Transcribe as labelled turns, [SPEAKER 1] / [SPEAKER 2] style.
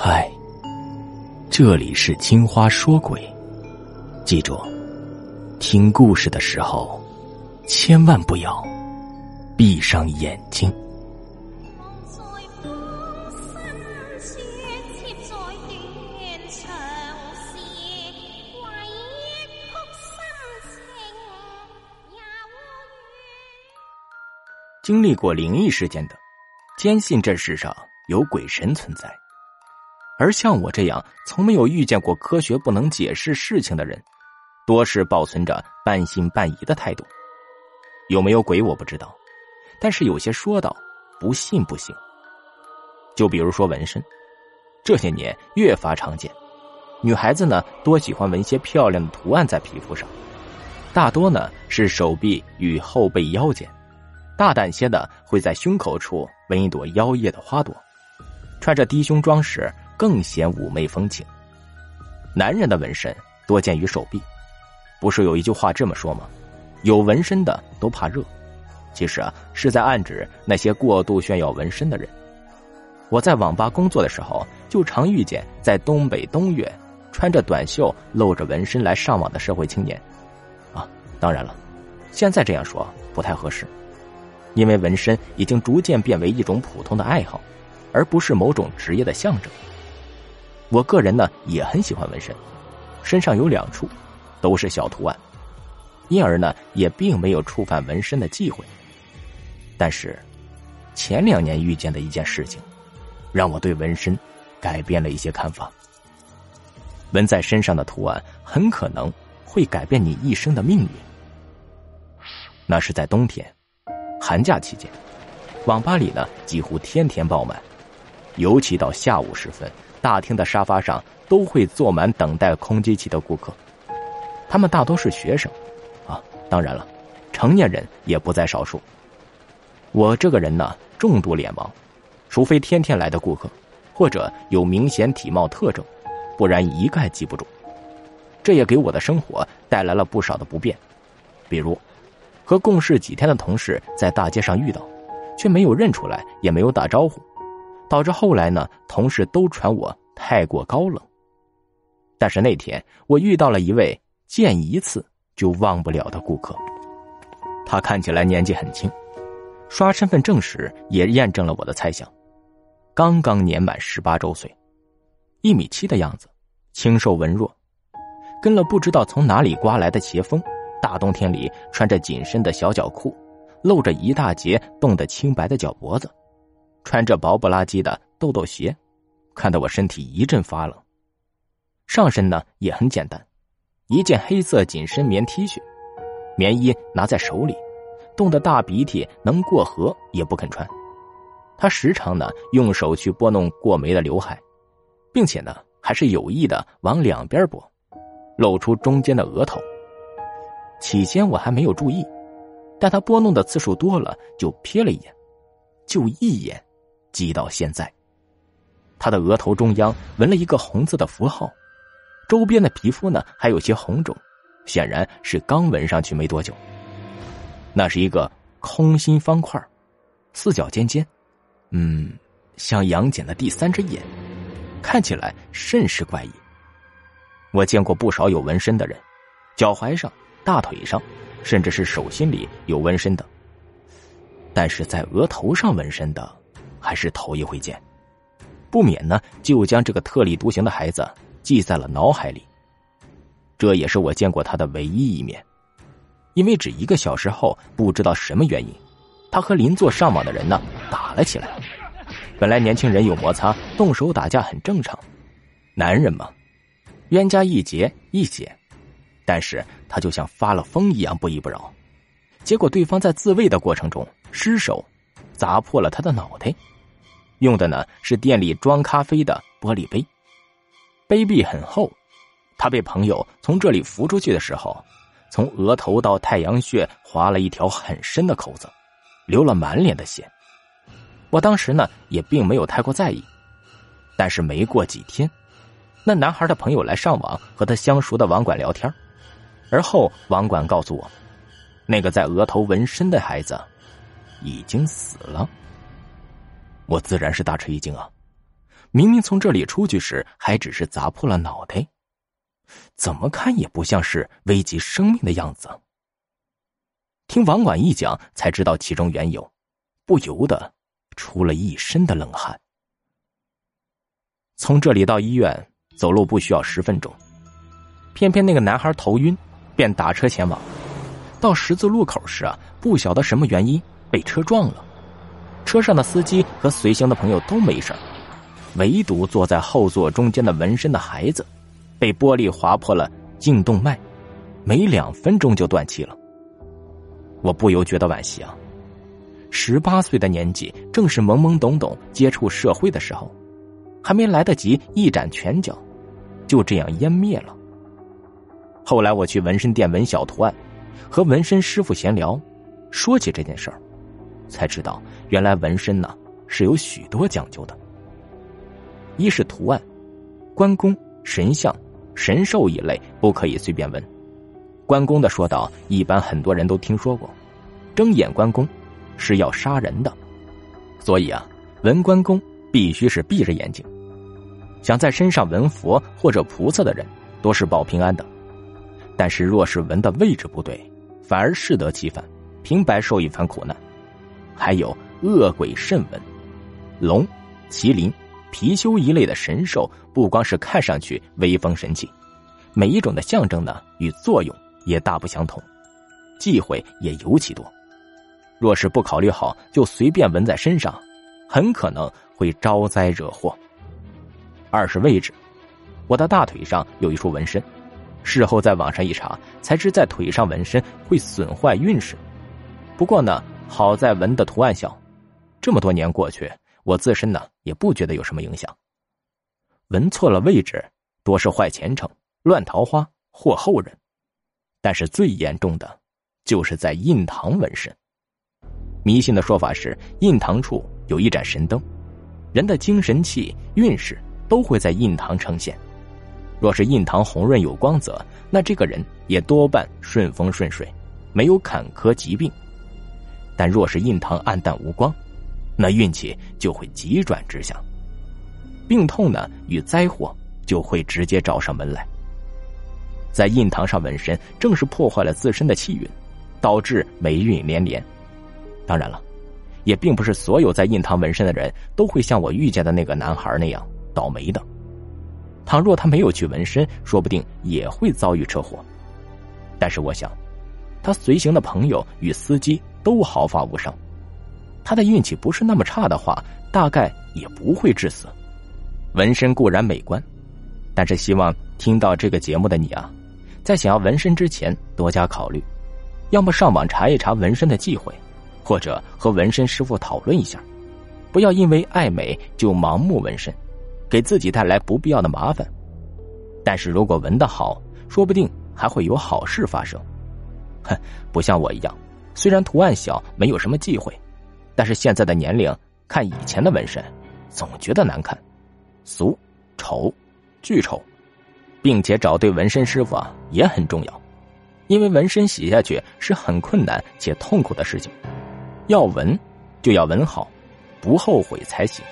[SPEAKER 1] 嗨，这里是青花说鬼，记住，听故事的时候千万不要闭上眼睛。经历过灵异事件的，坚信这世上有鬼神存在。而像我这样从没有遇见过科学不能解释事情的人，多是保存着半信半疑的态度。有没有鬼我不知道，但是有些说道不信不行。就比如说纹身，这些年越发常见，女孩子呢多喜欢纹些漂亮的图案在皮肤上，大多呢是手臂与后背腰间，大胆些的会在胸口处纹一朵妖艳的花朵，穿着低胸装时。更显妩媚风情。男人的纹身多见于手臂，不是有一句话这么说吗？有纹身的都怕热，其实啊是在暗指那些过度炫耀纹身的人。我在网吧工作的时候，就常遇见在东北东岳穿着短袖、露着纹身来上网的社会青年。啊，当然了，现在这样说不太合适，因为纹身已经逐渐变为一种普通的爱好，而不是某种职业的象征。我个人呢也很喜欢纹身，身上有两处，都是小图案，因而呢也并没有触犯纹身的忌讳。但是，前两年遇见的一件事情，让我对纹身改变了一些看法。纹在身上的图案很可能会改变你一生的命运。那是在冬天，寒假期间，网吧里呢几乎天天爆满，尤其到下午时分。大厅的沙发上都会坐满等待空机器的顾客，他们大多是学生，啊，当然了，成年人也不在少数。我这个人呢，重度脸盲，除非天天来的顾客，或者有明显体貌特征，不然一概记不住。这也给我的生活带来了不少的不便，比如和共事几天的同事在大街上遇到，却没有认出来，也没有打招呼。导致后来呢，同事都传我太过高冷。但是那天我遇到了一位见一次就忘不了的顾客，他看起来年纪很轻，刷身份证时也验证了我的猜想，刚刚年满十八周岁，一米七的样子，清瘦文弱，跟了不知道从哪里刮来的邪风，大冬天里穿着紧身的小脚裤，露着一大截冻得青白的脚脖子。穿着薄不拉几的豆豆鞋，看得我身体一阵发冷。上身呢也很简单，一件黑色紧身棉 T 恤，棉衣拿在手里，冻得大鼻涕能过河也不肯穿。他时常呢用手去拨弄过眉的刘海，并且呢还是有意的往两边拨，露出中间的额头。起先我还没有注意，但他拨弄的次数多了，就瞥了一眼，就一眼。记到现在，他的额头中央纹了一个红色的符号，周边的皮肤呢还有些红肿，显然是刚纹上去没多久。那是一个空心方块，四角尖尖，嗯，像杨戬的第三只眼，看起来甚是怪异。我见过不少有纹身的人，脚踝上、大腿上，甚至是手心里有纹身的，但是在额头上纹身的。还是头一回见，不免呢就将这个特立独行的孩子记在了脑海里。这也是我见过他的唯一一面，因为只一个小时后，不知道什么原因，他和邻座上网的人呢打了起来。本来年轻人有摩擦、动手打架很正常，男人嘛，冤家宜解宜解，但是他就像发了疯一样不依不饶，结果对方在自卫的过程中失手。砸破了他的脑袋，用的呢是店里装咖啡的玻璃杯，杯壁很厚。他被朋友从这里扶出去的时候，从额头到太阳穴划了一条很深的口子，流了满脸的血。我当时呢也并没有太过在意，但是没过几天，那男孩的朋友来上网和他相熟的网管聊天，而后网管告诉我，那个在额头纹身的孩子。已经死了，我自然是大吃一惊啊！明明从这里出去时还只是砸破了脑袋，怎么看也不像是危及生命的样子。听网管一讲，才知道其中缘由，不由得出了一身的冷汗。从这里到医院走路不需要十分钟，偏偏那个男孩头晕，便打车前往。到十字路口时啊，不晓得什么原因被车撞了，车上的司机和随行的朋友都没事唯独坐在后座中间的纹身的孩子，被玻璃划破了颈动脉，没两分钟就断气了。我不由觉得惋惜啊！十八岁的年纪，正是懵懵懂懂接触社会的时候，还没来得及一展拳脚，就这样湮灭了。后来我去纹身店纹小图案，和纹身师傅闲聊，说起这件事儿，才知道原来纹身呢是有许多讲究的。一是图案，关公、神像、神兽一类不可以随便纹。关公的说道，一般很多人都听说过，睁眼关公是要杀人的，所以啊，纹关公必须是闭着眼睛。想在身上纹佛或者菩萨的人，都是保平安的。但是若是纹的位置不对，反而适得其反，平白受一番苦难。还有恶鬼慎纹，龙、麒麟、貔貅一类的神兽，不光是看上去威风神气，每一种的象征呢与作用。也大不相同，忌讳也尤其多。若是不考虑好，就随便纹在身上，很可能会招灾惹祸。二是位置，我的大腿上有一处纹身，事后在网上一查，才知在腿上纹身会损坏运势。不过呢，好在纹的图案小，这么多年过去，我自身呢也不觉得有什么影响。纹错了位置，多是坏前程、乱桃花、祸后人。但是最严重的，就是在印堂纹身。迷信的说法是，印堂处有一盏神灯，人的精神气、运势都会在印堂呈现。若是印堂红润有光泽，那这个人也多半顺风顺水，没有坎坷疾病。但若是印堂暗淡无光，那运气就会急转直下，病痛呢与灾祸就会直接找上门来。在印堂上纹身，正是破坏了自身的气运，导致霉运连连。当然了，也并不是所有在印堂纹身的人都会像我遇见的那个男孩那样倒霉的。倘若他没有去纹身，说不定也会遭遇车祸。但是我想，他随行的朋友与司机都毫发无伤，他的运气不是那么差的话，大概也不会致死。纹身固然美观，但是希望听到这个节目的你啊。在想要纹身之前，多加考虑，要么上网查一查纹身的忌讳，或者和纹身师傅讨论一下，不要因为爱美就盲目纹身，给自己带来不必要的麻烦。但是如果纹的好，说不定还会有好事发生。哼，不像我一样，虽然图案小，没有什么忌讳，但是现在的年龄看以前的纹身，总觉得难看、俗、丑、巨丑。并且找对纹身师傅啊也很重要，因为纹身洗下去是很困难且痛苦的事情，要纹就要纹好，不后悔才行。